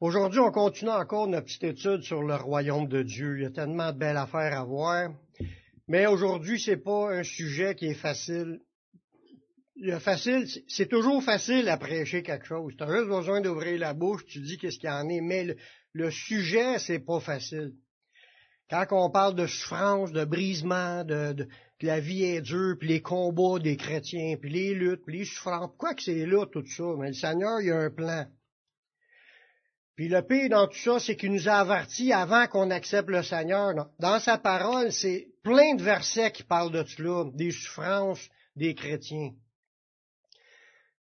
Aujourd'hui, on continue encore notre petite étude sur le royaume de Dieu. Il y a tellement de belles affaires à voir. Mais aujourd'hui, c'est pas un sujet qui est facile. facile, c'est toujours facile à prêcher quelque chose. Tu as juste besoin d'ouvrir la bouche, tu dis qu'est-ce qu'il y en est. Mais le, le sujet, c'est pas facile. Quand on parle de souffrance, de brisement, de, la vie est dure, puis les combats des chrétiens, puis les luttes, puis les souffrances, pourquoi que c'est là tout ça? Mais le Seigneur, il a un plan. Puis le pire dans tout ça, c'est qu'il nous a avertis avant qu'on accepte le Seigneur. Dans sa parole, c'est plein de versets qui parlent de cela, des souffrances des chrétiens.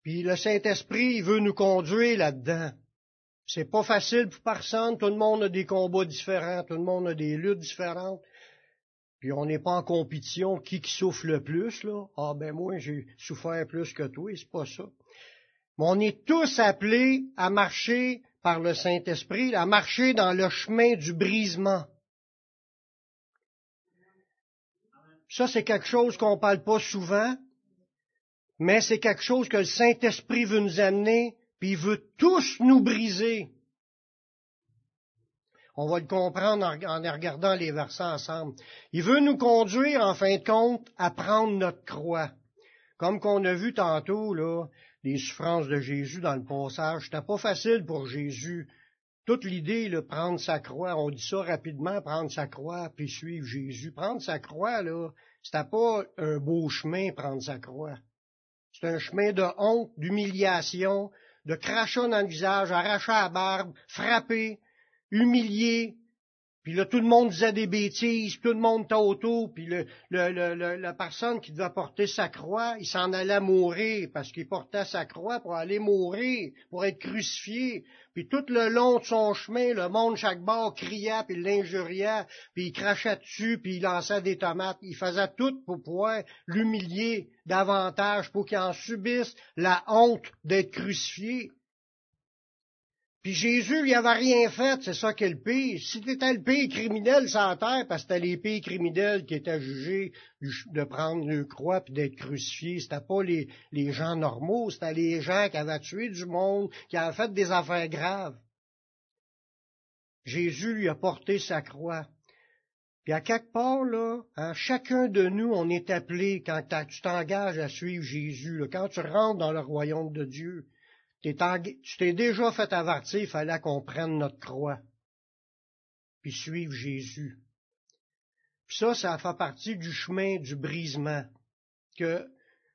Puis le Saint-Esprit, veut nous conduire là-dedans. C'est pas facile pour personne, tout le monde a des combats différents, tout le monde a des luttes différentes. Puis on n'est pas en compétition, qui qui souffre le plus, là? Ah ben moi, j'ai souffert plus que toi, c'est pas ça. Mais on est tous appelés à marcher par le Saint-Esprit, à marcher dans le chemin du brisement. Ça, c'est quelque chose qu'on ne parle pas souvent, mais c'est quelque chose que le Saint-Esprit veut nous amener, puis il veut tous nous briser. On va le comprendre en, regardant les versets ensemble. Il veut nous conduire, en fin de compte, à prendre notre croix. Comme qu'on a vu tantôt, là, les souffrances de Jésus dans le passage. C'était pas facile pour Jésus. Toute l'idée, de prendre sa croix, on dit ça rapidement, prendre sa croix, puis suivre Jésus. Prendre sa croix, là, c'était pas un beau chemin, prendre sa croix. C'est un chemin de honte, d'humiliation, de crachat dans le visage, arracher la barbe, frapper, humilier, là, tout le monde disait des bêtises, tout le monde était autour, puis le, la personne qui devait porter sa croix, il s'en allait mourir parce qu'il portait sa croix pour aller mourir, pour être crucifié. Puis tout le long de son chemin, le monde chaque bord criait, puis l'injuriait, puis il crachait dessus, puis il lançait des tomates. Il faisait tout pour pouvoir l'humilier davantage, pour qu'il en subisse la honte d'être crucifié. Puis Jésus, il avait rien fait, c'est ça qu'est le pire. Si c'était le pire criminel sans terre, parce que c'était les pires criminels qui étaient jugés de prendre le croix puis d'être crucifiés, c'était pas les, les gens normaux, c'était les gens qui avaient tué du monde, qui avaient fait des affaires graves. Jésus lui a porté sa croix. Puis à quelque part, là, chacun de nous, on est appelé quand tu t'engages à suivre Jésus, quand tu rentres dans le royaume de Dieu tu t'es déjà fait avertir, il fallait qu'on prenne notre croix, puis suivre Jésus. Puis ça, ça fait partie du chemin du brisement, que,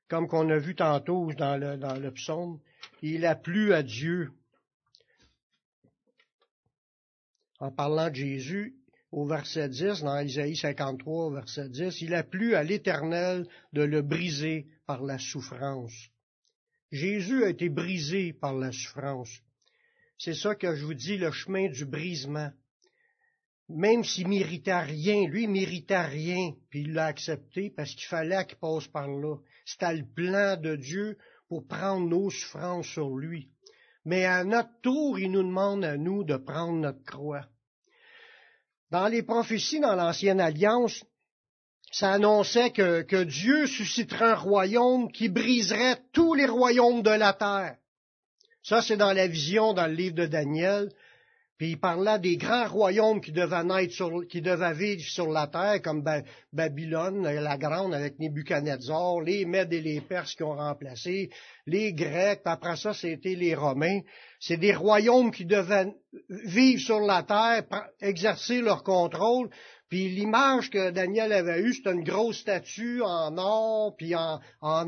comme qu'on a vu tantôt dans le, psaume, il a plu à Dieu. En parlant de Jésus, au verset 10, dans Isaïe 53, verset 10, il a plu à l'Éternel de le briser par la souffrance. Jésus a été brisé par la souffrance. C'est ça que je vous dis, le chemin du brisement. Même s'il méritait rien, lui, méritait rien, puis il l'a accepté parce qu'il fallait qu'il passe par là. C'était le plan de Dieu pour prendre nos souffrances sur lui. Mais à notre tour, il nous demande à nous de prendre notre croix. Dans les prophéties dans l'Ancienne Alliance, ça annonçait que, Dieu susciterait un royaume qui briserait tous les royaumes de la terre. Ça, c'est dans la vision dans le livre de Daniel. Puis il parlait des grands royaumes qui devaient naître qui devaient vivre sur la terre, comme Babylone, la grande avec Nebuchadnezzar, les Mèdes et les Perses qui ont remplacé, les Grecs, puis après ça, c'était les Romains. C'est des royaumes qui devaient vivre sur la terre, exercer leur contrôle, puis l'image que Daniel avait eue, c'était une grosse statue en or, puis en, en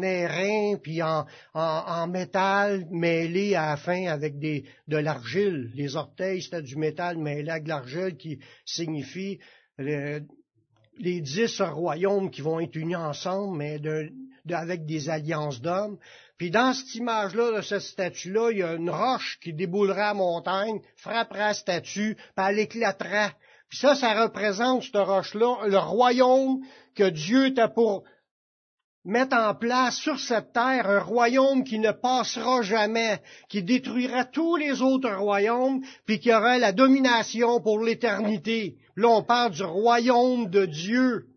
puis en, métal mêlé à la fin avec de l'argile. Les orteils, c'était du métal mêlé avec de l'argile qui signifie les dix royaumes qui vont être unis ensemble, mais avec des alliances d'hommes. Puis dans cette image-là, de cette statue-là, il y a une roche qui déboulera à montagne, frappera la statue, puis elle éclatera ça, ça représente, cette roche-là, le royaume que Dieu t'a pour mettre en place sur cette terre, un royaume qui ne passera jamais, qui détruira tous les autres royaumes, puis qui aura la domination pour l'éternité. Là, on parle du royaume de Dieu.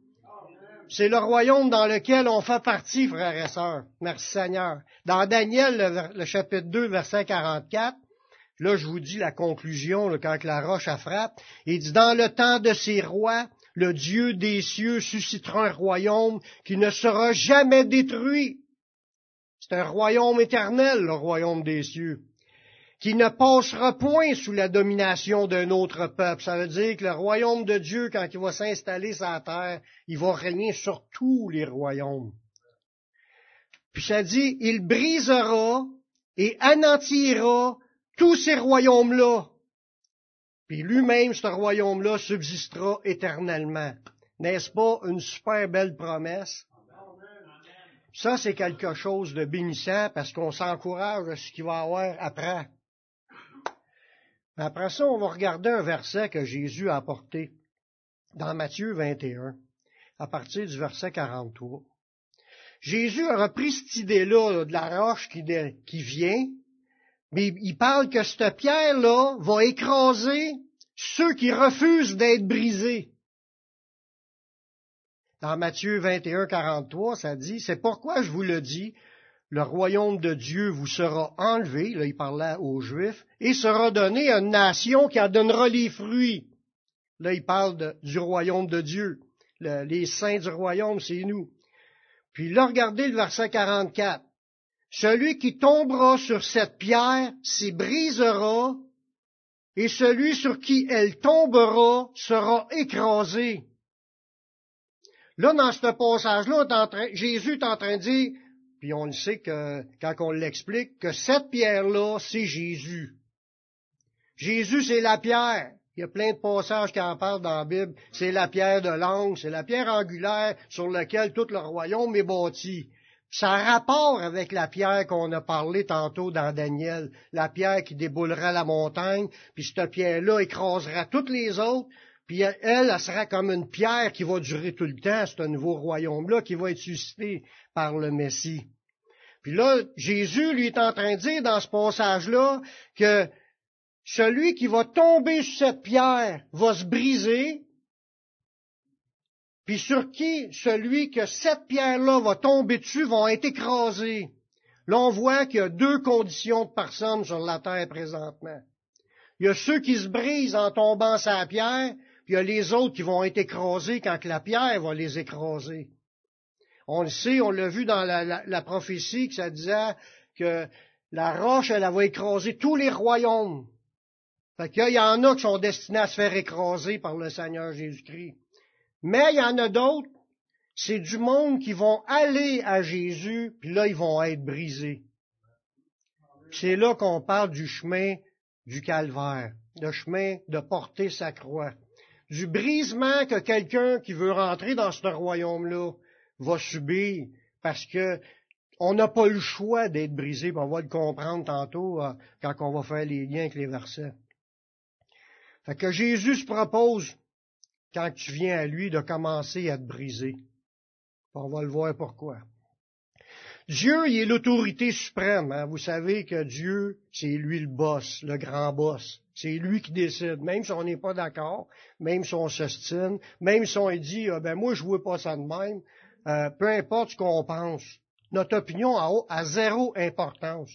C'est le royaume dans lequel on fait partie, frères et sœurs. Merci Seigneur. Dans Daniel, le chapitre 2, verset 44, Là, je vous dis la conclusion, quand la roche a frappe. Il dit, dans le temps de ces rois, le Dieu des cieux suscitera un royaume qui ne sera jamais détruit. C'est un royaume éternel, le royaume des cieux, qui ne passera point sous la domination d'un autre peuple. Ça veut dire que le royaume de Dieu, quand il va s'installer sur la terre, il va régner sur tous les royaumes. Puis ça dit, il brisera et anéantira tous ces royaumes-là. Puis lui-même, ce royaume-là, subsistera éternellement. N'est-ce pas une super belle promesse? Ça, c'est quelque chose de bénissant parce qu'on s'encourage à ce qu'il va y avoir après. Après ça, on va regarder un verset que Jésus a apporté dans Matthieu 21, à partir du verset 43. Jésus a repris cette idée-là de la roche qui, qui vient, mais il parle que cette pierre-là va écraser ceux qui refusent d'être brisés. Dans Matthieu 21, 43, ça dit, c'est pourquoi je vous le dis, le royaume de Dieu vous sera enlevé, là il parlait aux Juifs, et sera donné à une nation qui en donnera les fruits. Là il parle du royaume de Dieu. les saints du royaume, c'est nous. Puis là, regardez le verset 44. Celui qui tombera sur cette pierre s'y brisera, et celui sur qui elle tombera sera écrasé. Là, dans ce passage-là, Jésus est en train de dire, puis on le sait que, quand on l'explique, que cette pierre-là, c'est Jésus. Jésus, c'est la pierre. Il y a plein de passages qui en parlent dans la Bible. C'est la pierre de l'angle, c'est la pierre angulaire sur laquelle tout le royaume est bâti. Ça a rapport avec la pierre qu'on a parlé tantôt dans Daniel, la pierre qui déboulera la montagne, puis cette pierre-là écrasera toutes les autres, puis elle, elle sera comme une pierre qui va durer tout le temps, ce nouveau royaume-là qui va être suscité par le Messie. Puis là, Jésus lui est en train de dire dans ce passage-là que celui qui va tomber sur cette pierre va se briser, puis sur qui celui que cette pierre-là va tomber dessus va être écrasé. Là, on voit qu'il y a deux conditions de personnes sur la terre présentement. Il y a ceux qui se brisent en tombant sur pierre, puis il y a les autres qui vont être écrasés quand la pierre va les écraser. On le sait, on l'a vu dans la, prophétie que ça disait que la roche, elle, elle va écraser tous les royaumes. Fait qu'il y en a qui sont destinés à se faire écraser par le Seigneur Jésus-Christ. Mais il y en a d'autres, c'est du monde qui vont aller à Jésus, puis là, ils vont être brisés. C'est là qu'on parle du chemin du calvaire, le chemin de porter sa croix. Du brisement que quelqu'un qui veut rentrer dans ce royaume-là va subir parce que on n'a pas le choix d'être brisé, on va le comprendre tantôt euh, quand on va faire les liens avec les versets. Fait que Jésus se propose quand tu viens à lui, de commencer à te briser. On va le voir pourquoi. Dieu, il est l'autorité suprême. Hein. Vous savez que Dieu, c'est lui le boss, le grand boss. C'est lui qui décide, même si on n'est pas d'accord, même si on s'ostine, même si on dit, ah, ben moi je vois pas ça de même, euh, peu importe ce qu'on pense. Notre opinion a zéro importance.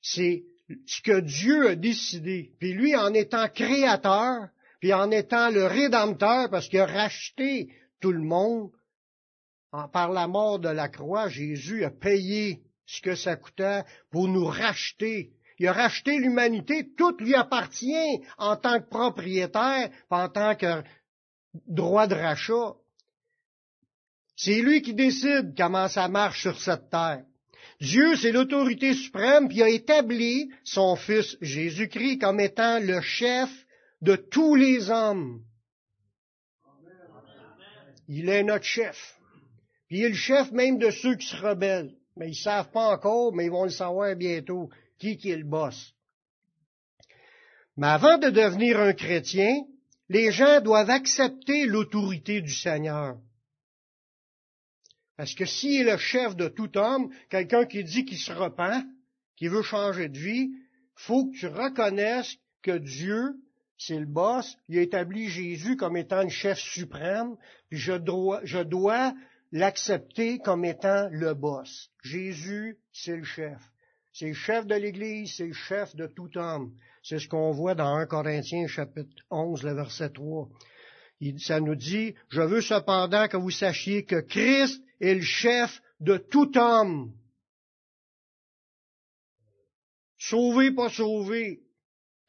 C'est ce que Dieu a décidé. Puis lui, en étant créateur, puis en étant le rédempteur, parce qu'il a racheté tout le monde, par la mort de la croix, Jésus a payé ce que ça coûtait pour nous racheter. Il a racheté l'humanité, tout lui appartient en tant que propriétaire, en tant que droit de rachat. C'est lui qui décide comment ça marche sur cette terre. Dieu, c'est l'autorité suprême, puis a établi son Fils Jésus-Christ comme étant le chef de tous les hommes. Il est notre chef. Puis il est le chef même de ceux qui se rebellent. Mais ils ne savent pas encore, mais ils vont le savoir bientôt, qui, qui est le boss. Mais avant de devenir un chrétien, les gens doivent accepter l'autorité du Seigneur. Parce que s'il est le chef de tout homme, quelqu'un qui dit qu'il se repent, qui veut changer de vie, faut que tu reconnaisses que Dieu c'est le boss, il a établi Jésus comme étant le chef suprême, puis je dois, l'accepter comme étant le boss. Jésus, c'est le chef. C'est le chef de l'Église, c'est le chef de tout homme. C'est ce qu'on voit dans 1 Corinthiens chapitre 11, le verset 3. Ça nous dit, je veux cependant que vous sachiez que Christ est le chef de tout homme. Sauvé, pas sauvé.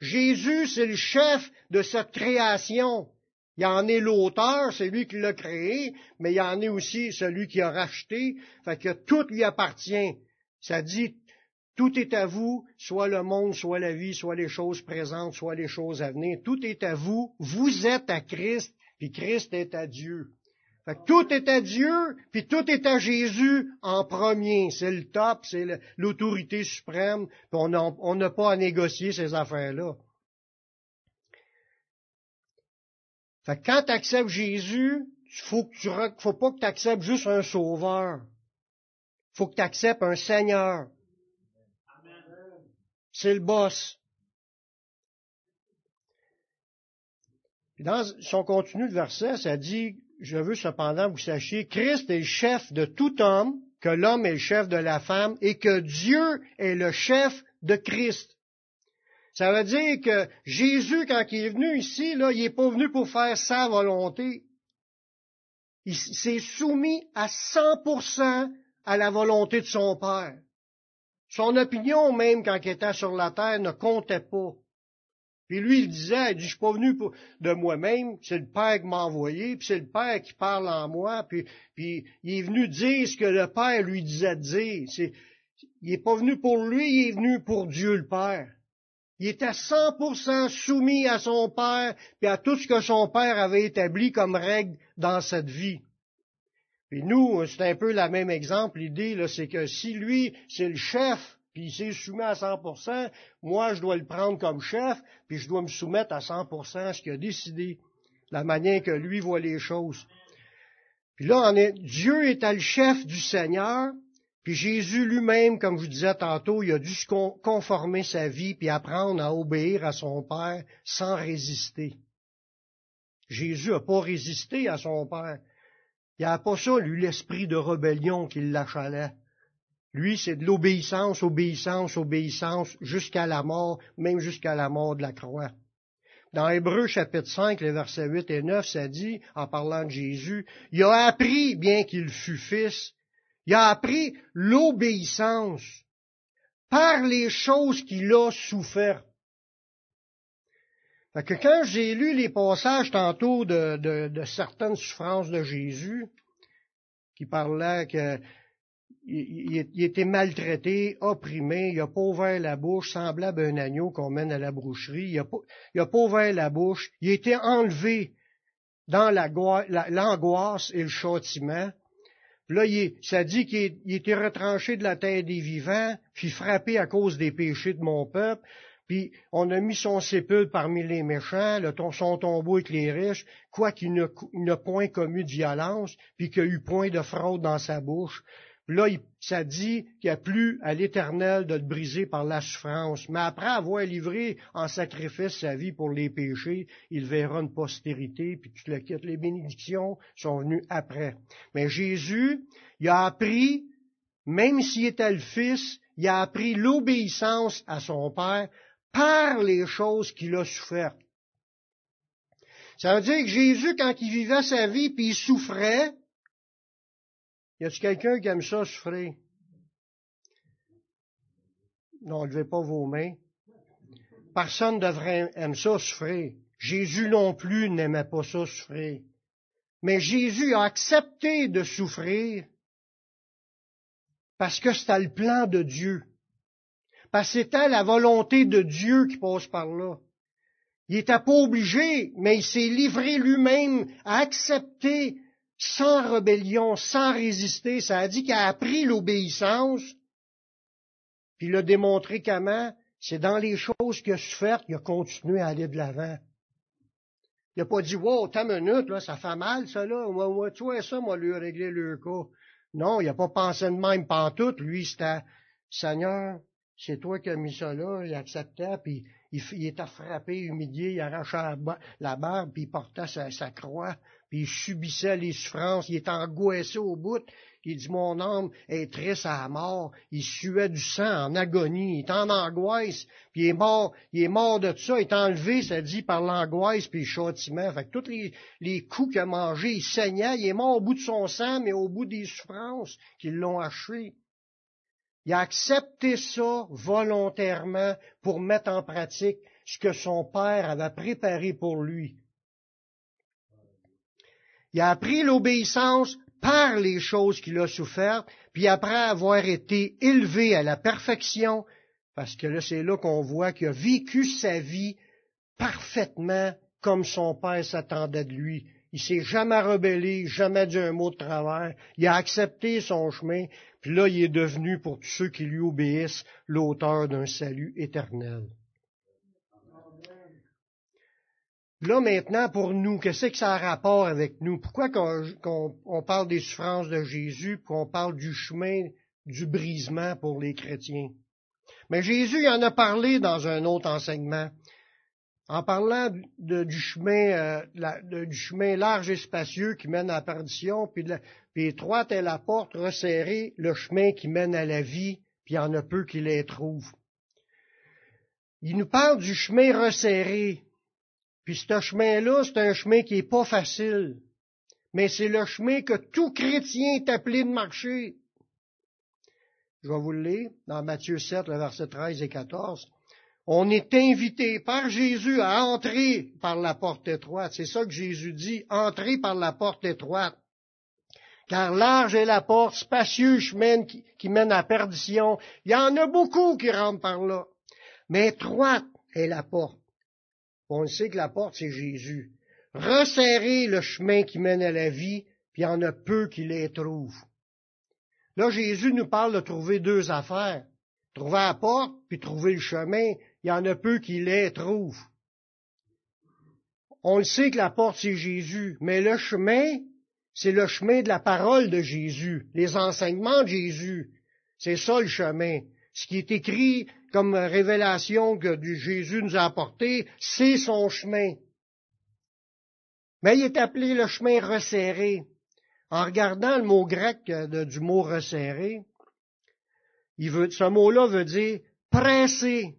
Jésus, c'est le chef de cette création. Il en est l'auteur, c'est lui qui l'a créé, mais il en est aussi celui qui a racheté, fait que tout lui appartient. Ça dit, tout est à vous, soit le monde, soit la vie, soit les choses présentes, soit les choses à venir. Tout est à vous. Vous êtes à Christ, puis Christ est à Dieu. Fait que tout est à Dieu, puis tout est à Jésus en premier. C'est le top, c'est l'autorité suprême, on n'a pas à négocier ces affaires-là. Fait que quand tu acceptes Jésus, faut, que tu, faut pas que tu acceptes juste un sauveur. faut que tu acceptes un Seigneur. C'est le boss. dans son contenu de verset, ça dit, je veux cependant que vous sachiez, Christ est le chef de tout homme, que l'homme est le chef de la femme et que Dieu est le chef de Christ. Ça veut dire que Jésus, quand il est venu ici, là, il n'est pas venu pour faire sa volonté. Il s'est soumis à 100% à la volonté de son Père. Son opinion, même quand il était sur la terre, ne comptait pas. Puis lui, il disait, il dit, je suis pas venu de moi-même, c'est le Père qui m'a envoyé, puis c'est le Père qui parle en moi, puis, puis il est venu dire ce que le Père lui disait de dire. il n'est pas venu pour lui, il est venu pour Dieu le Père. Il était 100% soumis à son Père, puis à tout ce que son Père avait établi comme règle dans cette vie. Et nous, c'est un peu la même exemple. L'idée, c'est que si lui, c'est le chef, puis il s'est soumis à 100%, moi, je dois le prendre comme chef, puis je dois me soumettre à 100% à ce qu'il a décidé, la manière que lui voit les choses. Puis là, est, Dieu est le chef du Seigneur, puis Jésus lui-même, comme je vous disais tantôt, il a dû se conformer sa vie, puis apprendre à obéir à son Père sans résister. Jésus n'a pas résisté à son Père. Il n'y a pas ça, lui, l'esprit de rébellion qui l'achalait. Lui, c'est de l'obéissance, obéissance, obéissance, jusqu'à la mort, même jusqu'à la mort de la croix. Dans Hébreu chapitre 5, les versets 8 et 9, ça dit, en parlant de Jésus, il a appris, bien qu'il fût fils, il a appris l'obéissance par les choses qu'il a souffert. Fait que quand j'ai lu les passages tantôt de, de certaines souffrances de Jésus, qui parlaient que il, était maltraité, opprimé, il n'a pas ouvert la bouche, semblable à un agneau qu'on mène à la boucherie, il n'a pas, pas, ouvert la bouche, il été enlevé dans l'angoisse et le châtiment. là, il, ça dit qu'il était retranché de la terre des vivants, puis frappé à cause des péchés de mon peuple, puis on a mis son sépulcre parmi les méchants, le, son tombeau avec les riches, quoiqu'il n'a point commis de violence, puis qu'il n'y a eu point de fraude dans sa bouche. Là, ça dit qu'il n'y a plus à l'Éternel de le briser par la souffrance. Mais après avoir livré en sacrifice sa vie pour les péchés, il verra une postérité, puis tu le quittes. Les bénédictions sont venues après. Mais Jésus, il a appris, même s'il était le Fils, il a appris l'obéissance à son Père par les choses qu'il a souffert. Ça veut dire que Jésus, quand il vivait sa vie, puis il souffrait, y a-t-il quelqu'un qui aime ça souffrir? Non, levez pas vos mains. Personne ne devrait aimer ça souffrir. Jésus non plus n'aimait pas ça souffrir. Mais Jésus a accepté de souffrir parce que c'était le plan de Dieu. Parce que c'était la volonté de Dieu qui passe par là. Il n'était pas obligé, mais il s'est livré lui-même à accepter sans rébellion, sans résister. Ça a dit qu'il a appris l'obéissance, puis il a démontré comment? C'est dans les choses qu'il a souffert qu'il a continué à aller de l'avant. Il n'a pas dit, wow, ta minute, là, ça fait mal, ça, là. Moi, tu vois ça, moi, lui régler le cas. Non, il n'a pas pensé de même pantoute. Lui, c'était, Seigneur, c'est toi qui as mis ça là, il acceptait, puis il, était frappé, humilié, il arrachait la, barbe, puis il portait sa, croix, puis il subissait les souffrances, il était angoissé au bout. Il dit, mon âme est triste à la mort. Il suait du sang en agonie. Il est en angoisse. Puis il est mort, il est mort de ça. Il est enlevé, ça dit, par l'angoisse puis le châtiment. Fait que tous les, coups qu'il a mangés, il saignait. Il est mort au bout de son sang, mais au bout des souffrances qui l'ont achevé. Il a accepté ça volontairement pour mettre en pratique ce que son père avait préparé pour lui. Il a appris l'obéissance par les choses qu'il a souffertes, puis après avoir été élevé à la perfection, parce que là c'est là qu'on voit qu'il a vécu sa vie parfaitement comme son père s'attendait de lui. Il s'est jamais rebellé, jamais dit un mot de travers. Il a accepté son chemin, puis là, il est devenu, pour tous ceux qui lui obéissent, l'auteur d'un salut éternel. Là, maintenant, pour nous, qu'est-ce que ça a rapport avec nous? Pourquoi qu'on parle des souffrances de Jésus, qu'on parle du chemin du brisement pour les chrétiens? Mais Jésus en a parlé dans un autre enseignement en parlant du, chemin, euh, chemin large et spacieux qui mène à la perdition, puis, étroite est la porte resserrée, le chemin qui mène à la vie, puis il y en a peu qui les trouvent. Il nous parle du chemin resserré, puis ce chemin-là, c'est un chemin qui n'est pas facile, mais c'est le chemin que tout chrétien est appelé de marcher. Je vais vous le lire dans Matthieu 7, le verset 13 et 14 on est invité par Jésus à entrer par la porte étroite. C'est ça que Jésus dit, entrer par la porte étroite. Car large est la porte, spacieux chemin qui, qui mène à perdition. Il y en a beaucoup qui rentrent par là. Mais étroite est la porte. On sait que la porte, c'est Jésus. Resserrer le chemin qui mène à la vie, puis il y en a peu qui les trouvent. Là, Jésus nous parle de trouver deux affaires. Trouver la porte, puis trouver le chemin il y en a peu qui les trouvent. On le sait que la porte, c'est Jésus, mais le chemin, c'est le chemin de la parole de Jésus, les enseignements de Jésus. C'est ça le chemin. Ce qui est écrit comme révélation que Jésus nous a apporté, c'est son chemin. Mais il est appelé le chemin resserré. En regardant le mot grec du mot resserré, ce mot-là veut dire pressé,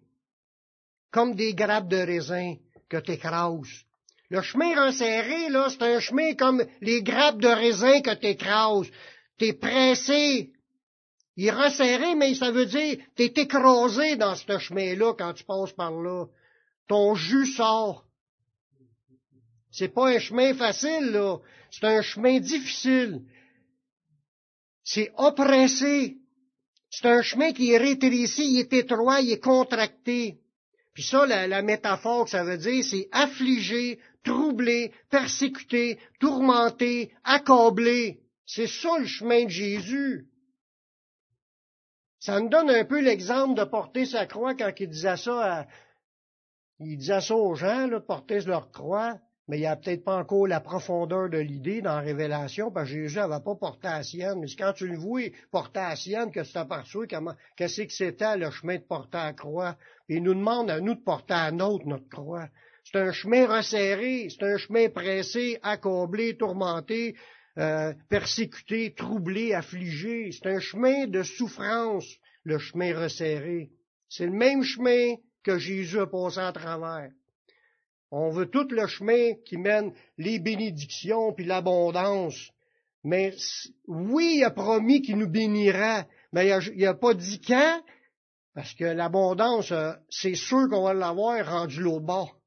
comme des grappes de raisin que t'écrases. Le chemin resserré, là, c'est un chemin comme les grappes de raisin que t'écrases. T'es pressé. Il est resserré, mais ça veut dire t'es écrasé dans ce chemin-là quand tu passes par là. Ton jus sort. C'est pas un chemin facile, là. C'est un chemin difficile. C'est oppressé. C'est un chemin qui est rétréci, il est étroit, il est contracté. Puis ça, la, métaphore que ça veut dire, c'est affligé, troublé, persécuté, tourmenté, accablé. C'est ça le chemin de Jésus. Ça nous donne un peu l'exemple de porter sa croix quand il disait ça à, il disait ça aux gens, là, porter leur croix mais il n'y a peut-être pas encore la profondeur de l'idée dans la révélation, parce que Jésus n'avait pas porté à sienne. Mais quand tu le vois porter à sienne, que tu t'aperçois comment, qu'est-ce que c'était le chemin de porter à la croix. il nous demande à nous de porter à nôtre notre croix. C'est un chemin resserré, c'est un chemin pressé, accablé, tourmenté, euh, persécuté, troublé, affligé. C'est un chemin de souffrance, le chemin resserré. C'est le même chemin que Jésus a passé à travers. On veut tout le chemin qui mène les bénédictions puis l'abondance. Mais oui, il a promis qu'il nous bénira, mais il n'a pas dit quand, parce que l'abondance, euh, c'est sûr qu'on va l'avoir rendu l'autre bord.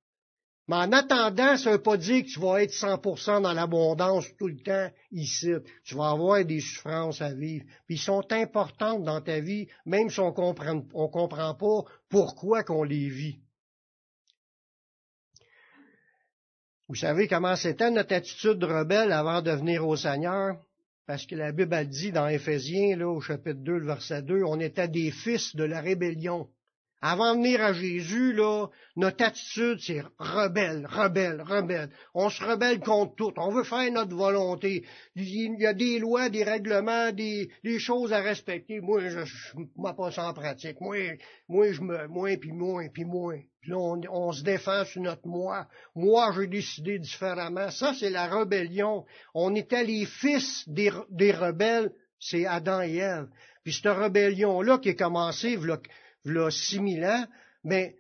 Mais en attendant, ça ne veut pas dire que tu vas être 100% dans l'abondance tout le temps ici. Tu vas avoir des souffrances à vivre. Puis ils sont importantes dans ta vie, même si on comprend, on comprend pas pourquoi qu'on les vit. Vous savez comment c'était notre attitude de rebelle avant de venir au Seigneur? Parce que la Bible a dit dans Éphésiens, au chapitre 2, le verset 2, on était des fils de la rébellion. Avant de venir à Jésus, là, notre attitude, c'est rebelle, rebelle, rebelle. On se rebelle contre tout. On veut faire notre volonté. Il y a des lois, des règlements, des, choses à respecter. Moi, je ça en pratique. Moi, moi, je me, moins, puis moins, puis moins. Puis là, on, se défend sur notre moi. Moi, j'ai décidé différemment. Ça, c'est la rébellion. On était les fils des, rebelles. C'est Adam et Ève. Puis cette rébellion-là qui est commencée, six mille ans, mais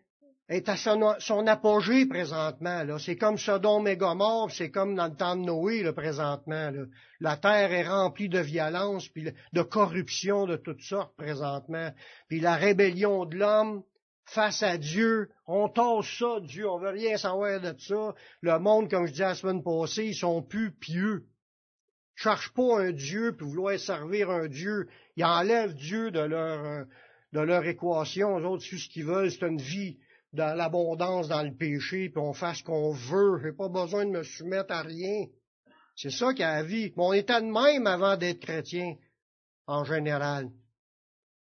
est à son, apogée présentement. C'est comme Sodome et Gomorre, c'est comme dans le temps de Noé là, présentement. La terre est remplie de violence, puis de corruption de toutes sortes présentement. Puis la rébellion de l'homme face à Dieu, on tasse ça, Dieu, on veut rien savoir de ça. Le monde, comme je disais la semaine passée, ils sont plus pieux. Cherche pas un Dieu pour vouloir servir un Dieu. Ils enlèvent Dieu de leur, euh, de leur équation. Les autres, ce qu'ils veulent, c'est une vie dans l'abondance, dans le péché, puis on fasse ce qu'on veut. J'ai pas besoin de me soumettre à rien. C'est ça qu'il y a la vie. Mais on était de même avant d'être chrétien, en général.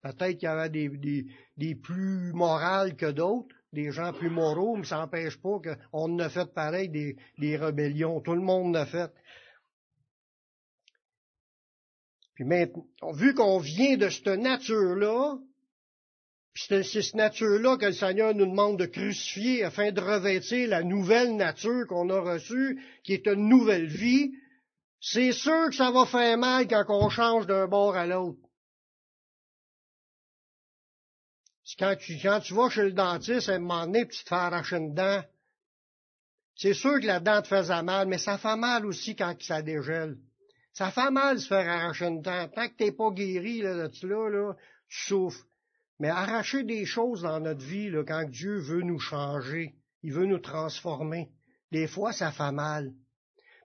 Peut-être qu'il y avait des, des, des plus morales que d'autres, des gens plus moraux, mais ça n'empêche pas qu'on ne fait pareil des, des rébellions. Tout le monde l'a fait. Puis maintenant, vu qu'on vient de cette nature-là, c'est cette nature-là que le Seigneur nous demande de crucifier afin de revêtir la nouvelle nature qu'on a reçue, qui est une nouvelle vie. C'est sûr que ça va faire mal quand on change d'un bord à l'autre. Quand tu, quand tu vas chez le dentiste, à un moment donné, tu te fais arracher une dent. C'est sûr que la dent te faisait mal, mais ça fait mal aussi quand ça dégèle. Ça fait mal de se faire arracher une dent. Tant que t'es pas guéri là, de cela, là, tu souffres. Mais arracher des choses dans notre vie, là, quand Dieu veut nous changer, il veut nous transformer, des fois, ça fait mal.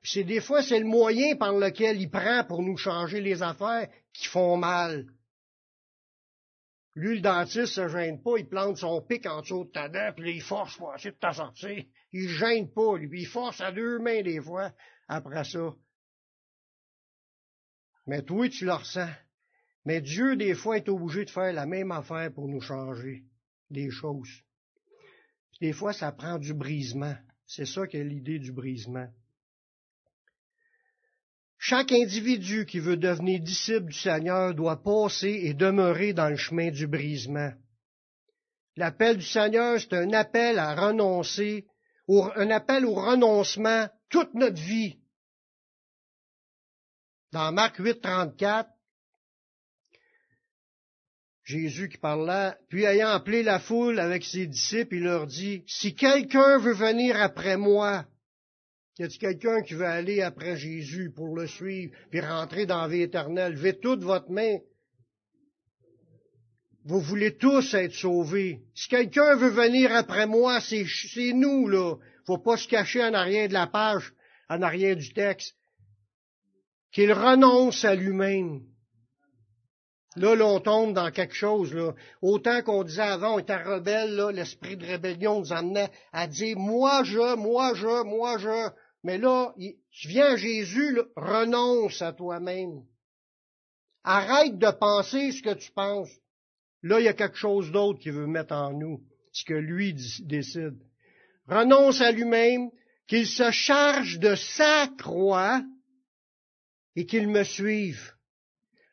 Puis c'est des fois, c'est le moyen par lequel il prend pour nous changer les affaires qui font mal. Lui, le dentiste se gêne pas, il plante son pic en dessous de ta dent, puis il force pour essayer de t'en sortir. Il gêne pas, lui, il force à deux mains des fois après ça. Mais toi, tu le ressens. Mais Dieu, des fois, est obligé de faire la même affaire pour nous changer des choses. Des fois, ça prend du brisement. C'est ça qu'est l'idée du brisement. Chaque individu qui veut devenir disciple du Seigneur doit passer et demeurer dans le chemin du brisement. L'appel du Seigneur, c'est un appel à renoncer, un appel au renoncement toute notre vie. Dans Marc 8, 34, Jésus qui parle là, puis ayant appelé la foule avec ses disciples, il leur dit, si quelqu'un veut venir après moi, y a-t-il quelqu'un qui veut aller après Jésus pour le suivre, puis rentrer dans la vie éternelle? Levez toute votre main. Vous voulez tous être sauvés. Si quelqu'un veut venir après moi, c'est nous, là. Faut pas se cacher en arrière de la page, en arrière du texte. Qu'il renonce à lui-même. Là, là, on tombe dans quelque chose. Autant qu'on disait avant, on était rebelle, l'esprit de rébellion nous amenait à dire moi je, moi je, moi je. Mais là, tu viens à Jésus, renonce à toi-même. Arrête de penser ce que tu penses. Là, il y a quelque chose d'autre qui veut mettre en nous, ce que lui décide. Renonce à lui-même, qu'il se charge de sa croix et qu'il me suive.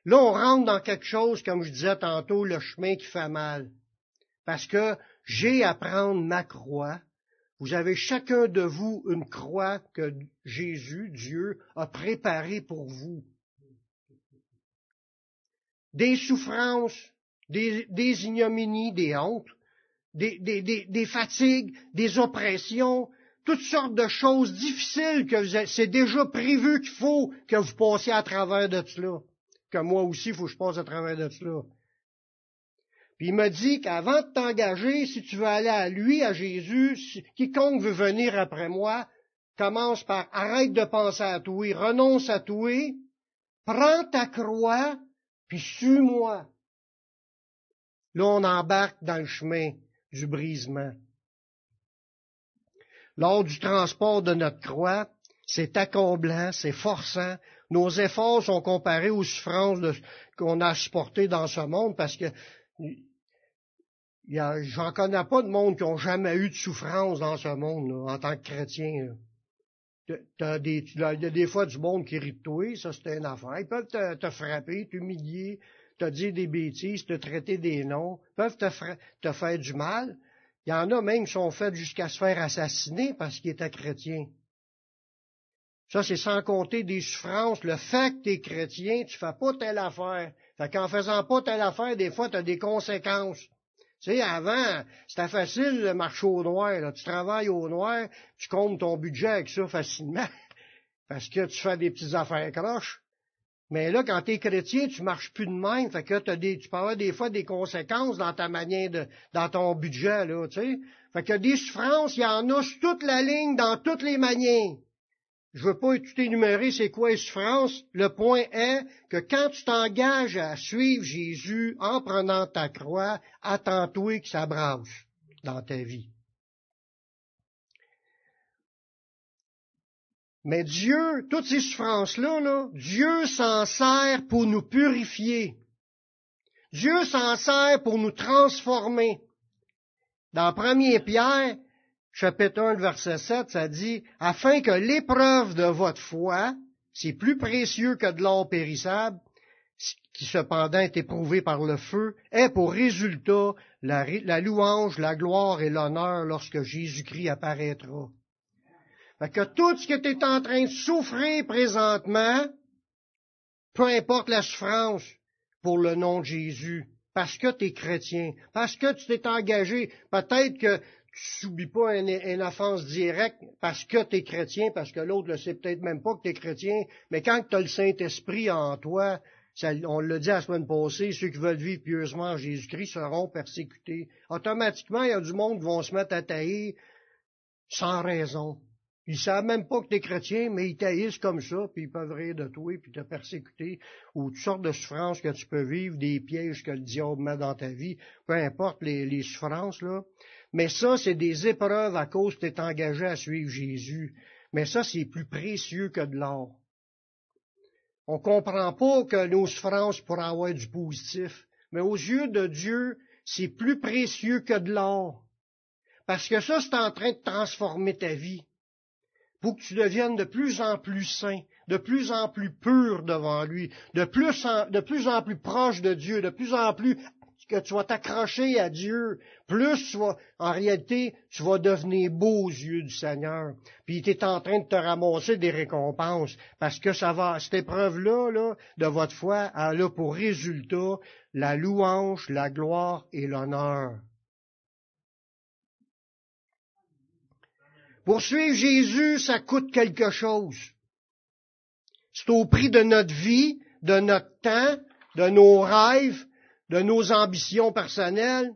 Là, on rentre dans quelque chose, comme je disais tantôt, le chemin qui fait mal. Parce que j'ai à prendre ma croix. Vous avez chacun de vous une croix que Jésus, Dieu, a préparée pour vous. Des souffrances, des, ignominies, des hontes, des, fatigues, des oppressions, toutes sortes de choses difficiles que c'est déjà prévu qu'il faut que vous passiez à travers de cela que moi aussi, il faut que je passe à travers de cela. Puis il m'a dit qu'avant de t'engager, si tu veux aller à lui, à Jésus, quiconque veut venir après moi, commence par arrête de penser à toi, renonce à toi, prends ta croix, puis suis-moi. Là, on embarque dans le chemin du brisement. Lors du transport de notre croix, c'est accomblant, c'est forçant, nos efforts sont comparés aux souffrances qu'on a supportées dans ce monde parce que J'en connais pas de monde qui ont jamais eu de souffrance dans ce monde, en tant que chrétien. T'as des, il y a des fois du monde qui rit de toi, ça c'est une affaire. Ils peuvent te, frapper, t'humilier, te dire des bêtises, te traiter des noms, peuvent te faire du mal. Il y en a même qui sont faits jusqu'à se faire assassiner parce qu'ils étaient chrétiens. Ça, c'est sans compter des souffrances. Le fait que tu es chrétien, tu fais pas telle affaire. Fait qu'en faisant pas telle affaire, des fois, tu as des conséquences. Tu sais, avant, c'était facile de marcher au noir. Là. Tu travailles au noir, tu comptes ton budget avec ça facilement. Parce que tu fais des petites affaires croches. Mais là, quand tu es chrétien, tu marches plus de même. Fait que des, tu peux des fois des conséquences dans ta manière de, dans ton budget, là, tu sais. Que des souffrances, il y en a sur toute la ligne, dans toutes les manières. Je veux pas tout énumérer c'est quoi les souffrances. Le point est que quand tu t'engages à suivre Jésus en prenant ta croix, attends-toi que ça branche dans ta vie. Mais Dieu, toutes ces souffrances-là, là, Dieu s'en sert pour nous purifier. Dieu s'en sert pour nous transformer. Dans 1 Pierre, chapitre 1, verset 7, ça dit, afin que l'épreuve de votre foi, c'est plus précieux que de l'or périssable, qui cependant est éprouvé par le feu, ait pour résultat la, louange, la gloire et l'honneur lorsque Jésus-Christ apparaîtra. Fait que tout ce que tu es en train de souffrir présentement, peu importe la souffrance pour le nom de Jésus, parce que tu es chrétien, parce que tu t'es engagé, peut-être que tu subis pas une, offense directe parce que tu es chrétien, parce que l'autre ne sait peut-être même pas que tu es chrétien, mais quand tu as le Saint-Esprit en toi, on l'a dit la semaine passée, ceux qui veulent vivre pieusement en Jésus-Christ seront persécutés. Automatiquement, il y a du monde qui vont se mettre à tailler sans raison. Ils savent même pas que tu es chrétien, mais ils taillissent comme ça, puis ils peuvent rire de toi, puis te persécuter, ou toutes sortes de souffrances que tu peux vivre, des pièges que le diable met dans ta vie, peu importe les, souffrances, là. Mais ça, c'est des épreuves à cause que tu es engagé à suivre Jésus. Mais ça, c'est plus précieux que de l'or. On comprend pas que nos souffrances pourraient avoir du positif. Mais aux yeux de Dieu, c'est plus précieux que de l'or. Parce que ça, c'est en train de transformer ta vie pour que tu deviennes de plus en plus saint, de plus en plus pur devant lui, de plus en, de plus, en plus proche de Dieu, de plus en plus que tu vas t'accrocher à Dieu, plus tu vas, en réalité, tu vas devenir beau aux yeux du Seigneur. Puis tu es en train de te ramasser des récompenses, parce que ça va, cette épreuve-là, là, de votre foi, elle a pour résultat la louange, la gloire et l'honneur. Pour suivre Jésus, ça coûte quelque chose. C'est au prix de notre vie, de notre temps, de nos rêves, de nos ambitions personnelles.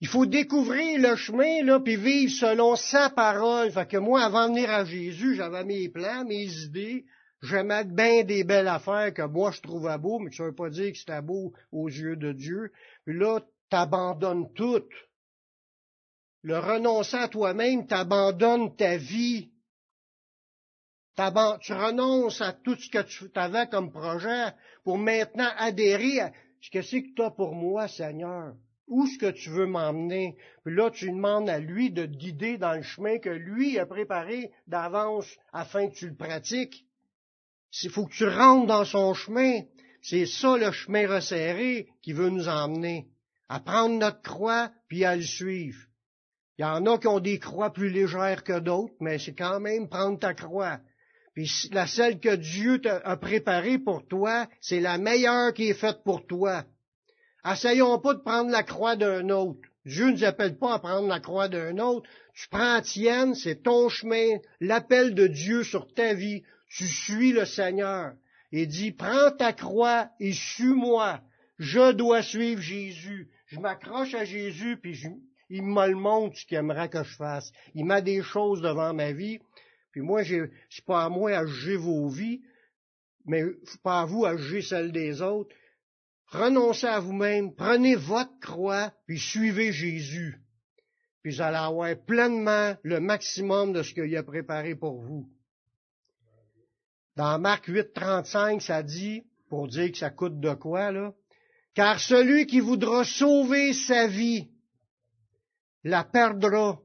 Il faut découvrir le chemin, là, puis vivre selon sa parole. Fait que moi, avant de venir à Jésus, j'avais mes plans, mes idées. J'aimais bien des belles affaires que moi je trouvais beau, mais ça veut pas dire que c'était beau aux yeux de Dieu. Puis là, t'abandonnes tout le renoncer à toi-même t'abandonne ta vie. Tu renonces à tout ce que tu avais comme projet pour maintenant adhérer à ce que c'est que tu as pour moi, Seigneur? Où est-ce que tu veux m'emmener? Puis là, tu demandes à lui de te guider dans le chemin que lui a préparé d'avance afin que tu le pratiques. Il faut que tu rentres dans son chemin. C'est ça le chemin resserré qui veut nous emmener. À prendre notre croix, puis à le suivre. Il y en a qui ont des croix plus légères que d'autres, mais c'est quand même prendre ta croix. Puis la celle que Dieu a préparée pour toi, c'est la meilleure qui est faite pour toi. Essayons pas de prendre la croix d'un autre. Dieu ne nous appelle pas à prendre la croix d'un autre. Tu prends la tienne, c'est ton chemin, l'appel de Dieu sur ta vie. Tu suis le Seigneur. Et dit, prends ta croix et suis-moi. Je dois suivre Jésus. Je m'accroche à Jésus, puis il me le montre ce qu'il aimerait que je fasse. Il met des choses devant ma vie. Puis moi, c'est pas à moi à juger vos vies, mais pas à vous à juger celle des autres. Renoncez à vous-même, prenez votre croix, puis suivez Jésus. Puis vous allez avoir pleinement le maximum de ce qu'il a préparé pour vous. Dans Marc 8, 35, ça dit, pour dire que ça coûte de quoi, là, Car celui qui voudra sauver sa vie la perdra.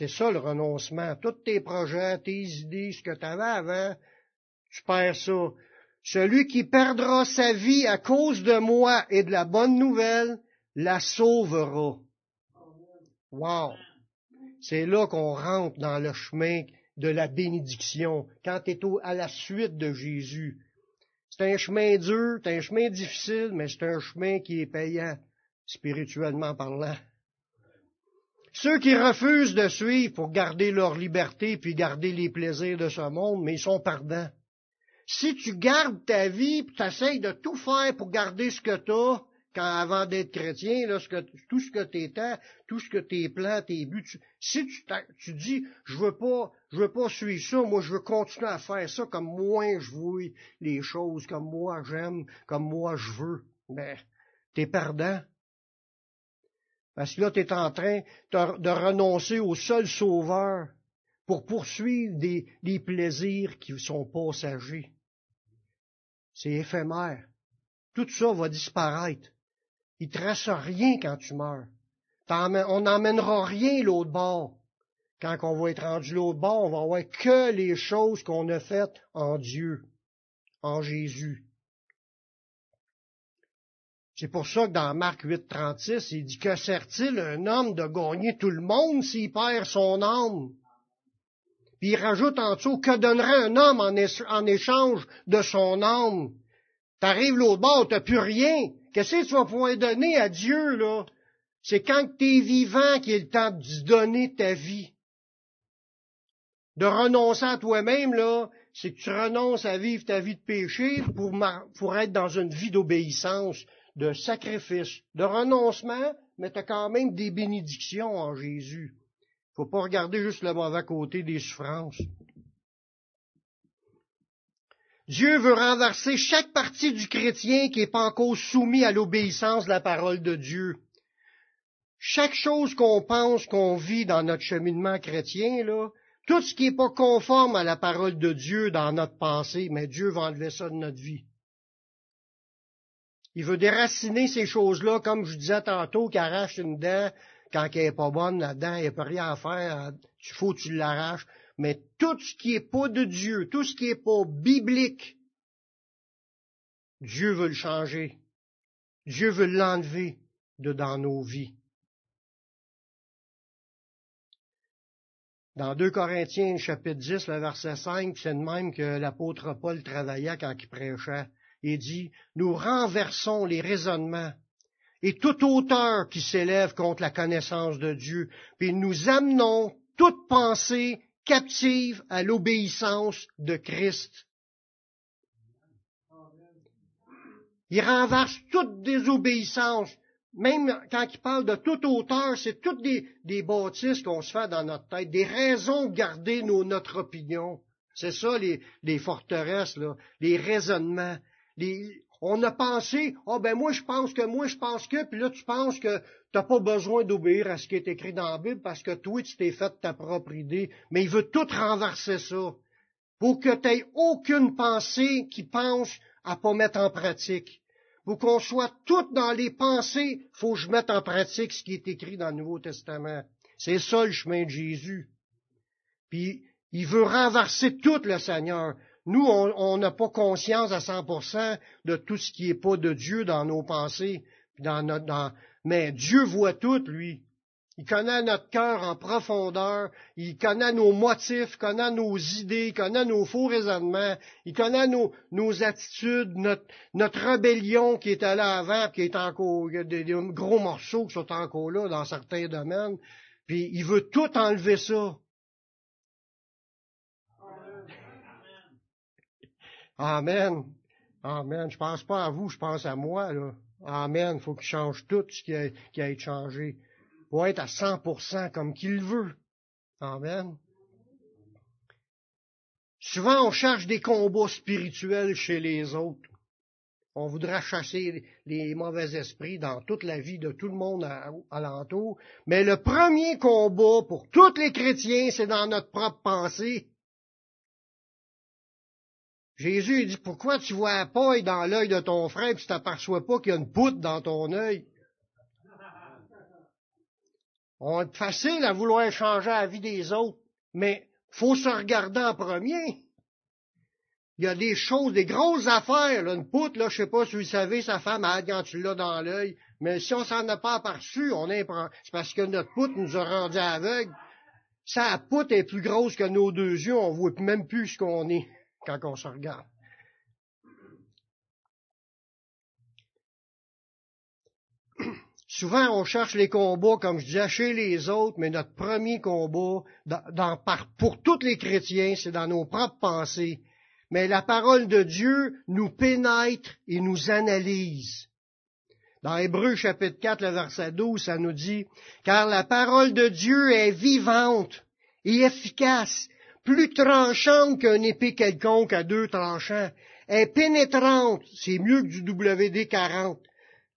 C'est ça le renoncement. Tous tes projets, tes idées, ce que tu avais avant, tu perds ça. Celui qui perdra sa vie à cause de moi et de la bonne nouvelle, la sauvera. Wow! C'est là qu'on rentre dans le chemin de la bénédiction, quand tu es à la suite de Jésus. C'est un chemin dur, c'est un chemin difficile, mais c'est un chemin qui est payant, spirituellement parlant. Ceux qui refusent de suivre pour garder leur liberté puis garder les plaisirs de ce monde, mais ils sont pardants. Si tu gardes ta vie, tu essayes de tout faire pour garder ce que tu as, quand avant d'être chrétien, là, ce que, tout ce que tu étais, tout ce que tes plans, tes buts, si tu, dis, je veux pas, je veux pas suivre ça, moi je veux continuer à faire ça comme moi je vois les choses, comme moi j'aime, comme moi je veux, ben, t'es perdant. Parce que là, tu es en train de, renoncer au seul sauveur pour poursuivre des, plaisirs qui sont passagers. C'est éphémère. Tout ça va disparaître. Il ne te reste rien quand tu meurs. On n'emmènera rien l'autre bord. Quand on va être rendu l'autre bord, on va voir que les choses qu'on a faites en Dieu, en Jésus. C'est pour ça que dans Marc 8, 36, il dit que sert-il un homme de gagner tout le monde s'il perd son âme? Puis il rajoute en dessous, que donnerait un homme en, échange de son âme? T'arrives l'autre bord, t'as plus rien. Qu'est-ce que tu vas pouvoir donner à Dieu, là? C'est quand tu es vivant qu'il est le temps de donner ta vie. De renoncer à toi-même, là, c'est que tu renonces à vivre ta vie de péché pour être dans une vie d'obéissance, de sacrifice, de renoncement, mais tu as quand même des bénédictions en Jésus. faut pas regarder juste le mauvais côté des souffrances. Dieu veut renverser chaque partie du chrétien qui n'est pas encore soumis à l'obéissance de la parole de Dieu. Chaque chose qu'on pense, qu'on vit dans notre cheminement chrétien, là, tout ce qui n'est pas conforme à la parole de Dieu dans notre pensée, mais Dieu va enlever ça de notre vie. Il veut déraciner ces choses-là, comme je disais tantôt, qui arrache une dent quand elle n'est pas bonne là-dedans, il n'y pas rien à faire, il faut que tu l'arraches mais tout ce qui est pas de Dieu, tout ce qui est pas biblique, Dieu veut le changer. Dieu veut l'enlever de dans nos vies. Dans 2 Corinthiens, chapitre 10, le verset 5, c'est de même que l'apôtre Paul travaillait quand il prêchait. Il dit, nous renversons les raisonnements et toute hauteur qui s'élève contre la connaissance de Dieu, puis nous amenons toute pensée captive à l'obéissance de Christ. Il renverse toute désobéissance. Même quand il parle de toute hauteur, c'est toutes des, des bâtisses qu'on se fait dans notre tête, des raisons de garder notre opinion. C'est ça les, les forteresses, là, les raisonnements. On a pensé, ah oh, ben moi je pense que, moi je pense que, puis là tu penses que n'as pas besoin d'obéir à ce qui est écrit dans la Bible parce que toi tu t'es fait ta propre idée, mais il veut tout renverser ça pour que tu n'aies aucune pensée qui pense à pas mettre en pratique. Pour qu'on soit toutes dans les pensées, faut que je mette en pratique ce qui est écrit dans le Nouveau Testament. C'est ça le chemin de Jésus. Puis il veut renverser tout le Seigneur. Nous, on n'a pas conscience à 100% de tout ce qui n'est pas de Dieu dans nos pensées, mais Dieu voit tout, lui. Il connaît notre cœur en profondeur, il connaît nos motifs, il connaît nos idées, il connaît nos faux raisonnements, il connaît nos, attitudes, notre, rébellion qui est là avant, qui est encore, il y a des, des, gros morceaux qui sont encore là dans certains domaines, puis il veut tout enlever ça. Amen. Amen. Je pense pas à vous, je pense à moi, là. Amen. Faut qu'il change tout ce qui a, qui a été changé. Pour être à 100% comme qu'il veut. Amen. Souvent, on cherche des combats spirituels chez les autres. On voudra chasser les mauvais esprits dans toute la vie de tout le monde alentour. Mais le premier combat pour tous les chrétiens, c'est dans notre propre pensée. Jésus dit, pourquoi tu vois la paille dans l'œil de ton frère et tu t'aperçois pas qu'il y a une poutre dans ton œil? On est facile à vouloir changer la vie des autres, mais faut se regarder en premier. Il y a des choses, des grosses affaires, là, une poutre, là, je sais pas si vous savez, sa femme a quand tu l'as dans l'œil, mais si on s'en a pas aperçu, on est, c'est parce que notre poutre nous a rendu aveugles. Sa poutre est plus grosse que nos deux yeux, on voit même plus ce qu'on est quand on se regarde. Souvent, on cherche les combats, comme je disais, chez les autres, mais notre premier combat, pour tous les chrétiens, c'est dans nos propres pensées. Mais la parole de Dieu nous pénètre et nous analyse. Dans Hébreu chapitre 4, le verset 12, ça nous dit, car la parole de Dieu est vivante et efficace, plus tranchante qu'un épée quelconque à deux tranchants, est pénétrante, c'est mieux que du WD-40,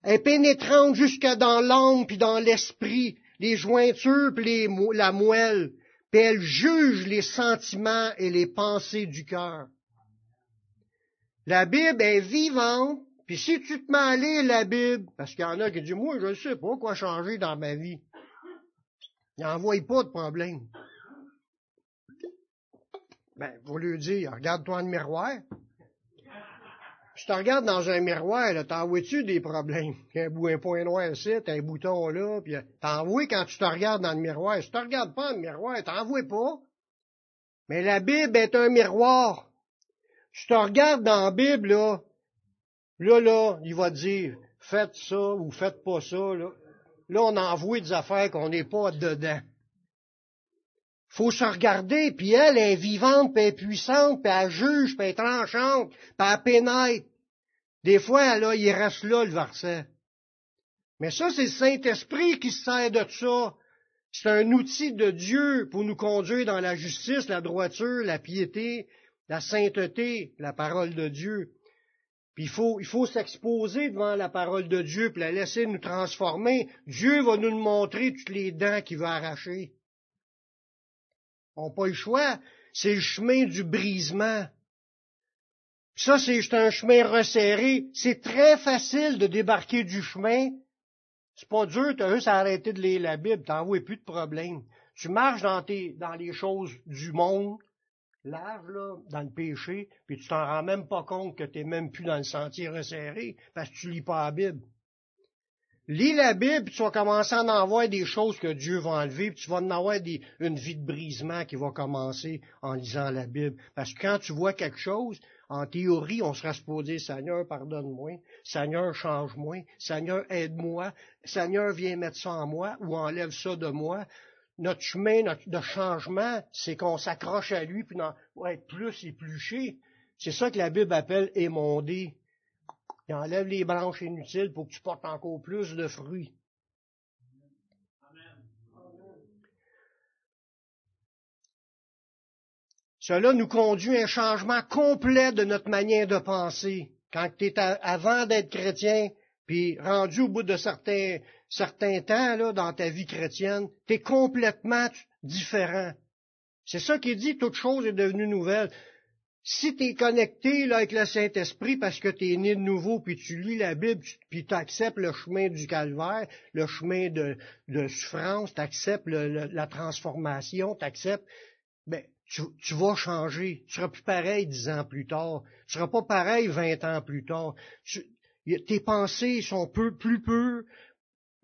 est pénétrante jusqu'à dans l'âme puis dans l'esprit, les jointures puis la moelle, puis elle juge les sentiments et les pensées du cœur. La Bible est vivante, puis si tu te mets à lire la Bible, parce qu'il y en a qui disent, moi, je ne sais pas quoi changer dans ma vie. Il n'en voit pas de problème. Ben, vous lui dire, regarde-toi dans le miroir. Si tu regardes dans un miroir, t'en vois-tu des problèmes? Un, un point noir ici, un bouton là, puis t'en vois quand tu te regardes dans le miroir. Si tu te regardes pas dans le miroir, t'en vois pas. Mais la Bible est un miroir. Tu te regardes dans la Bible, là, là, là, il va te dire, faites ça ou faites pas ça, là. Là, on envoie des affaires qu'on n'est pas dedans faut se regarder, puis elle est vivante, puis elle puissante, puis elle juge, puis elle est tranchante, puis elle pénètre. Des fois, là, il reste là, le verset. Mais ça, c'est le Saint-Esprit qui se sert de ça. C'est un outil de Dieu pour nous conduire dans la justice, la droiture, la piété, la sainteté, la parole de Dieu. Puis il faut, il faut s'exposer devant la parole de Dieu, puis la laisser nous transformer. Dieu va nous montrer toutes les dents qu'il va arracher n'ont pas le choix. C'est le chemin du brisement. Ça, c'est un chemin resserré. C'est très facile de débarquer du chemin. C'est pas dur, tu as juste à arrêter de lire la Bible, t'en vois plus de problème. Tu marches dans, tes, les choses du monde, large, là, dans le péché, puis tu t'en rends même pas compte que tu n'es même plus dans le sentier resserré, parce que tu lis pas la Bible. Lis la Bible, puis tu vas commencer à en voir des choses que Dieu va enlever, puis tu vas en avoir une vie de brisement qui va commencer en lisant la Bible. Parce que quand tu vois quelque chose, en théorie, on sera supposé, Seigneur, pardonne-moi, Seigneur, change-moi, Seigneur, aide-moi, Seigneur, viens mettre ça en moi, ou enlève ça de moi. Notre chemin de changement, c'est qu'on s'accroche à lui, puis on être plus épluché. C'est ça que la Bible appelle émonder. Il enlève les branches inutiles pour que tu portes encore plus de fruits. Cela nous conduit à un changement complet de notre manière de penser. Quand tu es avant d'être chrétien, puis rendu au bout de certains, certains temps dans ta vie chrétienne, tu es complètement différent. C'est ça qui dit, toute chose est devenue nouvelle si tu es connecté là, avec le Saint-Esprit parce que tu es né de nouveau, puis tu lis la Bible, puis tu acceptes le chemin du calvaire, le chemin de, souffrance, tu acceptes la transformation, tu acceptes, ben, tu, vas changer. Tu seras plus pareil dix ans plus tard. Tu seras pas pareil vingt ans plus tard. tes pensées sont peu, plus peu.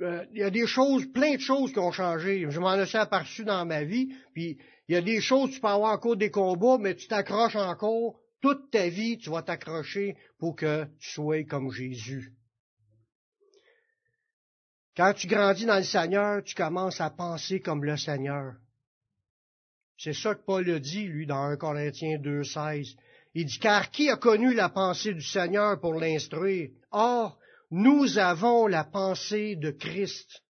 Euh, il y a des choses, plein de choses qui ont changé. Je m'en ai aperçu dans ma vie, puis il y a des choses, tu peux avoir encore des combats, mais tu t'accroches encore. Toute ta vie, tu vas t'accrocher pour que tu sois comme Jésus. Quand tu grandis dans le Seigneur, tu commences à penser comme le Seigneur. C'est ça que Paul a dit, lui, dans 1 Corinthiens 2.16. Il dit, car qui a connu la pensée du Seigneur pour l'instruire? Or, nous avons la pensée de Christ.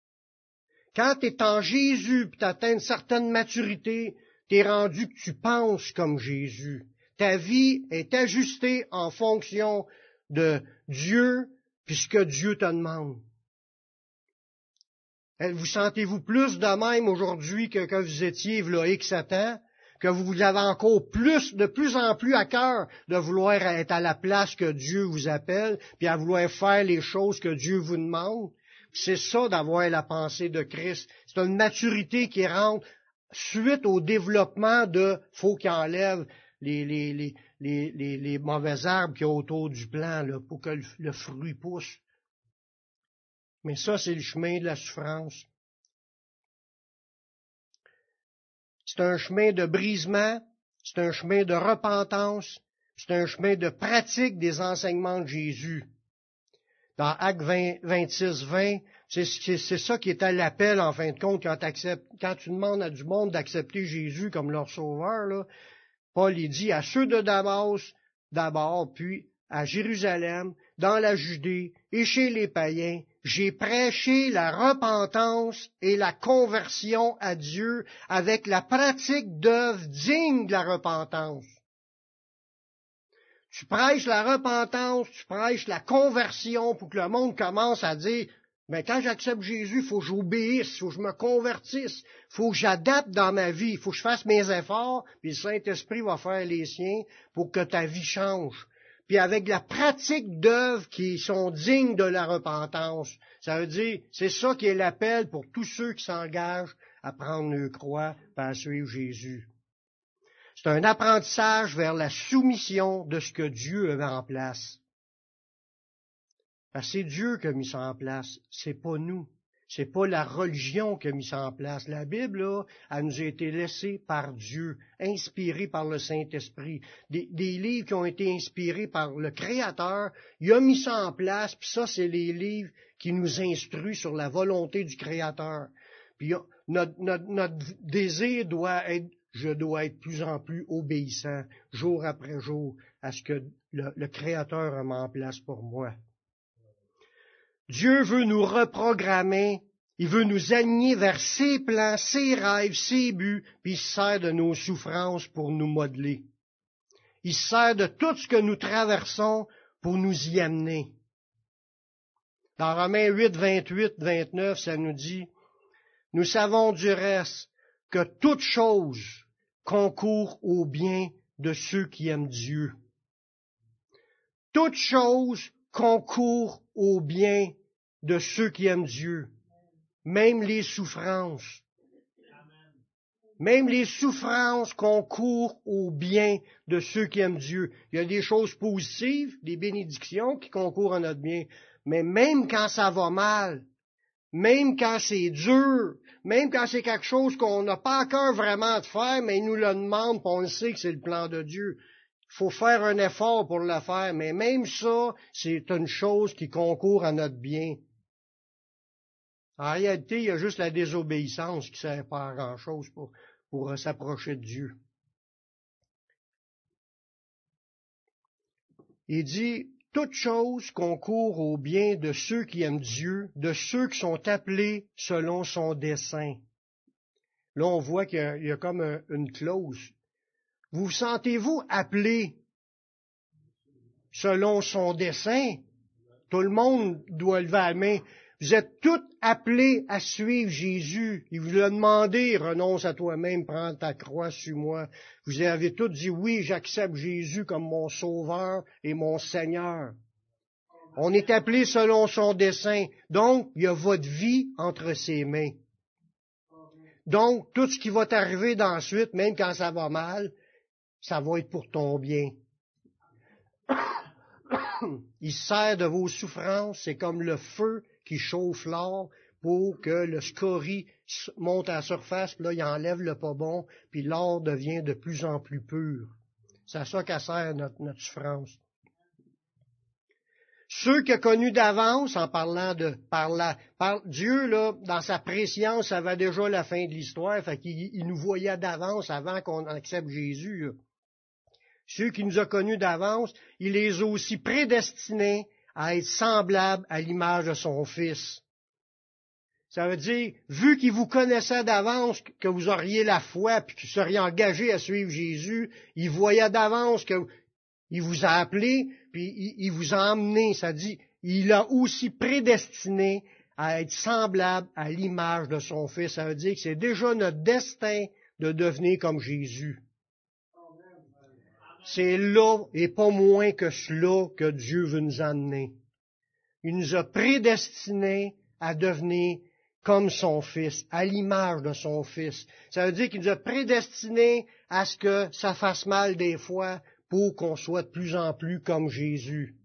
Quand tu es en Jésus, tu atteins une certaine maturité, t'es rendu que tu penses comme Jésus. Ta vie est ajustée en fonction de Dieu, puisque Dieu te demande. Vous sentez-vous plus de même aujourd'hui que quand vous étiez là X que vous avez encore plus, de plus en plus à cœur de vouloir être à la place que Dieu vous appelle, puis à vouloir faire les choses que Dieu vous demande. C'est ça d'avoir la pensée de Christ. C'est une maturité qui rentre suite au développement de faut qu'il enlève les, les, les, les, les mauvais arbres qui y autour du plan là, pour que le fruit pousse. Mais ça, c'est le chemin de la souffrance. C'est un chemin de brisement, c'est un chemin de repentance, c'est un chemin de pratique des enseignements de Jésus. Dans Acte 20, 26, 20, c'est ça qui est à l'appel, en fin de compte, quand, tu demandes à du monde d'accepter Jésus comme leur sauveur. Paul dit à ceux de Damas d'abord, puis à Jérusalem, dans la Judée et chez les païens, j'ai prêché la repentance et la conversion à Dieu avec la pratique d'œuvres dignes de la repentance. Tu prêches la repentance, tu prêches la conversion pour que le monde commence à dire, mais quand j'accepte Jésus, faut que j'obéisse, faut que je me convertisse, faut que j'adapte dans ma vie, faut que je fasse mes efforts, puis le Saint-Esprit va faire les siens pour que ta vie change puis avec la pratique d'œuvres qui sont dignes de la repentance. Ça veut dire, c'est ça qui est l'appel pour tous ceux qui s'engagent à prendre le croix et à suivre Jésus. C'est un apprentissage vers la soumission de ce que Dieu a mis en place. c'est Dieu qui a mis ça en place, c'est pas nous. C'est pas la religion qui a mis ça en place. La Bible, là, elle nous a été laissée par Dieu, inspirée par le Saint-Esprit. Des, livres qui ont été inspirés par le Créateur, il a mis ça en place, puis ça, c'est les livres qui nous instruisent sur la volonté du Créateur. Puis notre, notre désir doit être, je dois être plus en plus obéissant, jour après jour, à ce que le, le Créateur a mis en place pour moi. Dieu veut nous reprogrammer, il veut nous aligner vers ses plans, ses rêves, ses buts, puis il sert de nos souffrances pour nous modeler. Il sert de tout ce que nous traversons pour nous y amener. Dans Romains 8, 28, 29, ça nous dit, Nous savons du reste que toute chose concourt au bien de ceux qui aiment Dieu. Toute chose concourt au bien de ceux qui aiment Dieu, même les souffrances. Même les souffrances concourent au bien de ceux qui aiment Dieu. Il y a des choses positives, des bénédictions qui concourent à notre bien. Mais même quand ça va mal, même quand c'est dur, même quand c'est quelque chose qu'on n'a pas encore vraiment de faire, mais il nous le demande, on le sait que c'est le plan de Dieu. Faut faire un effort pour le faire, mais même ça, c'est une chose qui concourt à notre bien. En réalité, il y a juste la désobéissance qui ne sert pas à grand-chose pour, euh, s'approcher de Dieu. Il dit, toute chose concourt au bien de ceux qui aiment Dieu, de ceux qui sont appelés selon son dessein. Là, on voit qu'il y, a comme une clause. Vous sentez-vous appelé selon son dessein? Tout le monde doit lever la main. Vous êtes tous appelés à suivre Jésus. Il vous a demandé, renonce à toi-même, prends ta croix sur moi. Vous avez tous dit oui, j'accepte Jésus comme mon sauveur et mon Seigneur. On est appelé selon son dessein. Donc, il y a votre vie entre ses mains. Donc, tout ce qui va t'arriver d'ensuite, même quand ça va mal, ça va être pour ton bien. Il sert de vos souffrances, c'est comme le feu qui chauffe l'or pour que le scorie monte à la surface, puis là, il enlève le pas bon, puis l'or devient de plus en plus pur. C'est à ça qu'a sert notre, notre souffrance. Ceux qui ont connu d'avance, en parlant de par, la, par Dieu, là, dans sa préscience, avait déjà la fin de l'histoire, fait qu'il il nous voyait d'avance avant qu'on accepte Jésus. Ceux qui nous ont connus d'avance, il les a aussi prédestinés à être semblables à l'image de son Fils. Ça veut dire, vu qu'il vous connaissait d'avance, que vous auriez la foi, puis que vous seriez engagé à suivre Jésus, il voyait d'avance qu'il vous a appelé, puis il, il vous a emmené. Ça dit, il a aussi prédestiné à être semblable à l'image de son Fils. Ça veut dire que c'est déjà notre destin de devenir comme Jésus. C'est là et pas moins que cela que Dieu veut nous amener. Il nous a prédestinés à devenir comme son Fils, à l'image de son Fils. Ça veut dire qu'il nous a prédestinés à ce que ça fasse mal des fois pour qu'on soit de plus en plus comme Jésus.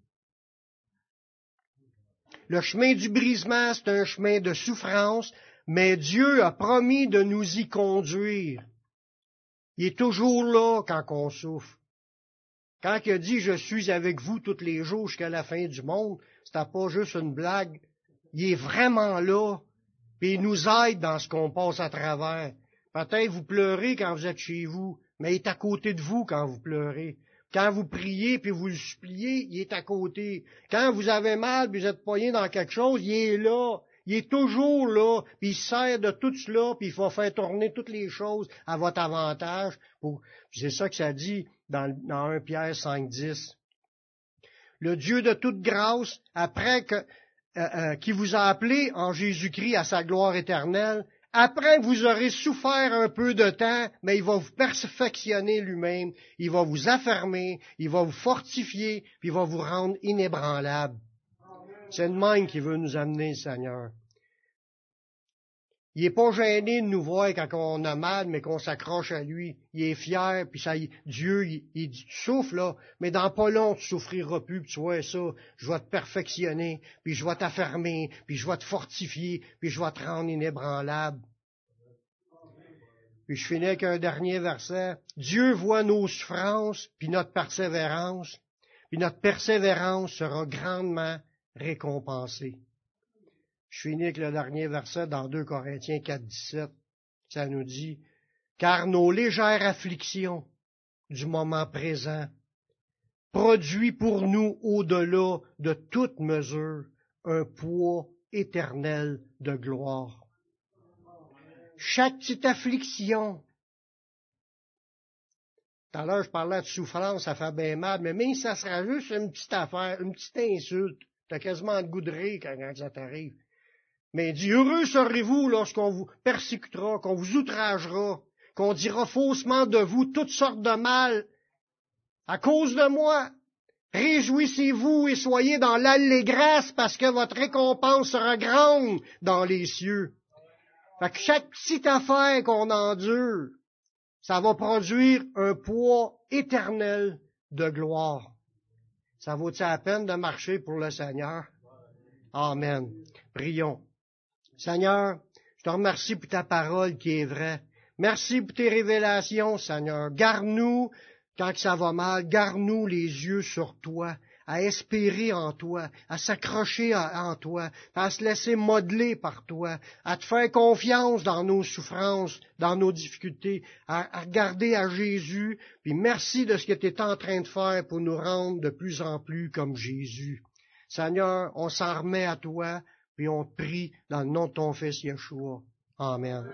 Le chemin du brisement, c'est un chemin de souffrance, mais Dieu a promis de nous y conduire. Il est toujours là quand on souffre. Quand il a dit je suis avec vous tous les jours jusqu'à la fin du monde, c'était pas juste une blague. Il est vraiment là, puis il nous aide dans ce qu'on passe à travers. Peut-être vous pleurez quand vous êtes chez vous, mais il est à côté de vous quand vous pleurez. Quand vous priez puis vous le suppliez, il est à côté. Quand vous avez mal puis vous êtes poigné dans quelque chose, il est là. Il est toujours là, puis il sert de tout cela, puis il faut faire tourner toutes les choses à votre avantage. C'est ça que ça dit dans, dans 1 Pierre 5, 10. Le Dieu de toute grâce, après que, euh, euh, qui vous a appelé en Jésus-Christ à sa gloire éternelle, après vous aurez souffert un peu de temps, mais il va vous perfectionner lui-même, il va vous affermer, il va vous fortifier, puis il va vous rendre inébranlable. C'est le même qui veut nous amener, Seigneur. Il n'est pas gêné de nous voir quand on a mal, mais qu'on s'accroche à lui. Il est fier, puis ça, Dieu, il, dit, tu là, mais dans pas long, tu souffriras plus, puis tu vois ça, je vais te perfectionner, puis je vais t'affermer, puis je vais te fortifier, puis je vais te rendre inébranlable. Puis je finis avec un dernier verset. Dieu voit nos souffrances, puis notre persévérance, puis notre persévérance sera grandement récompensée. Je finis avec le dernier verset dans 2 Corinthiens 4, 17. Ça nous dit, car nos légères afflictions du moment présent produisent pour nous au-delà de toute mesure un poids éternel de gloire. Chaque petite affliction, tout à l'heure, je parlais de souffrance, ça fait bien mal, mais même si ça sera juste une petite affaire, une petite insulte, t'as quasiment goût de rire quand ça t'arrive. Mais il dit, heureux serez-vous lorsqu'on vous persécutera, qu'on vous outragera, qu'on dira faussement de vous toutes sortes de mal à cause de moi. Réjouissez-vous et soyez dans l'allégresse parce que votre récompense sera grande dans les cieux. Fait que chaque petite affaire qu'on endure, ça va produire un poids éternel de gloire. Ça vaut-il la peine de marcher pour le Seigneur? Amen. Prions. Seigneur, je te remercie pour ta parole qui est vraie. Merci pour tes révélations, Seigneur. Garde-nous quand ça va mal, garde-nous les yeux sur toi, à espérer en toi, à s'accrocher en toi, à se laisser modeler par toi, à te faire confiance dans nos souffrances, dans nos difficultés, à, regarder à Jésus, puis merci de ce que tu es en train de faire pour nous rendre de plus en plus comme Jésus. Seigneur, on s'en remet à toi, puis on prie dans le nom de ton Fils Yeshua. Amen.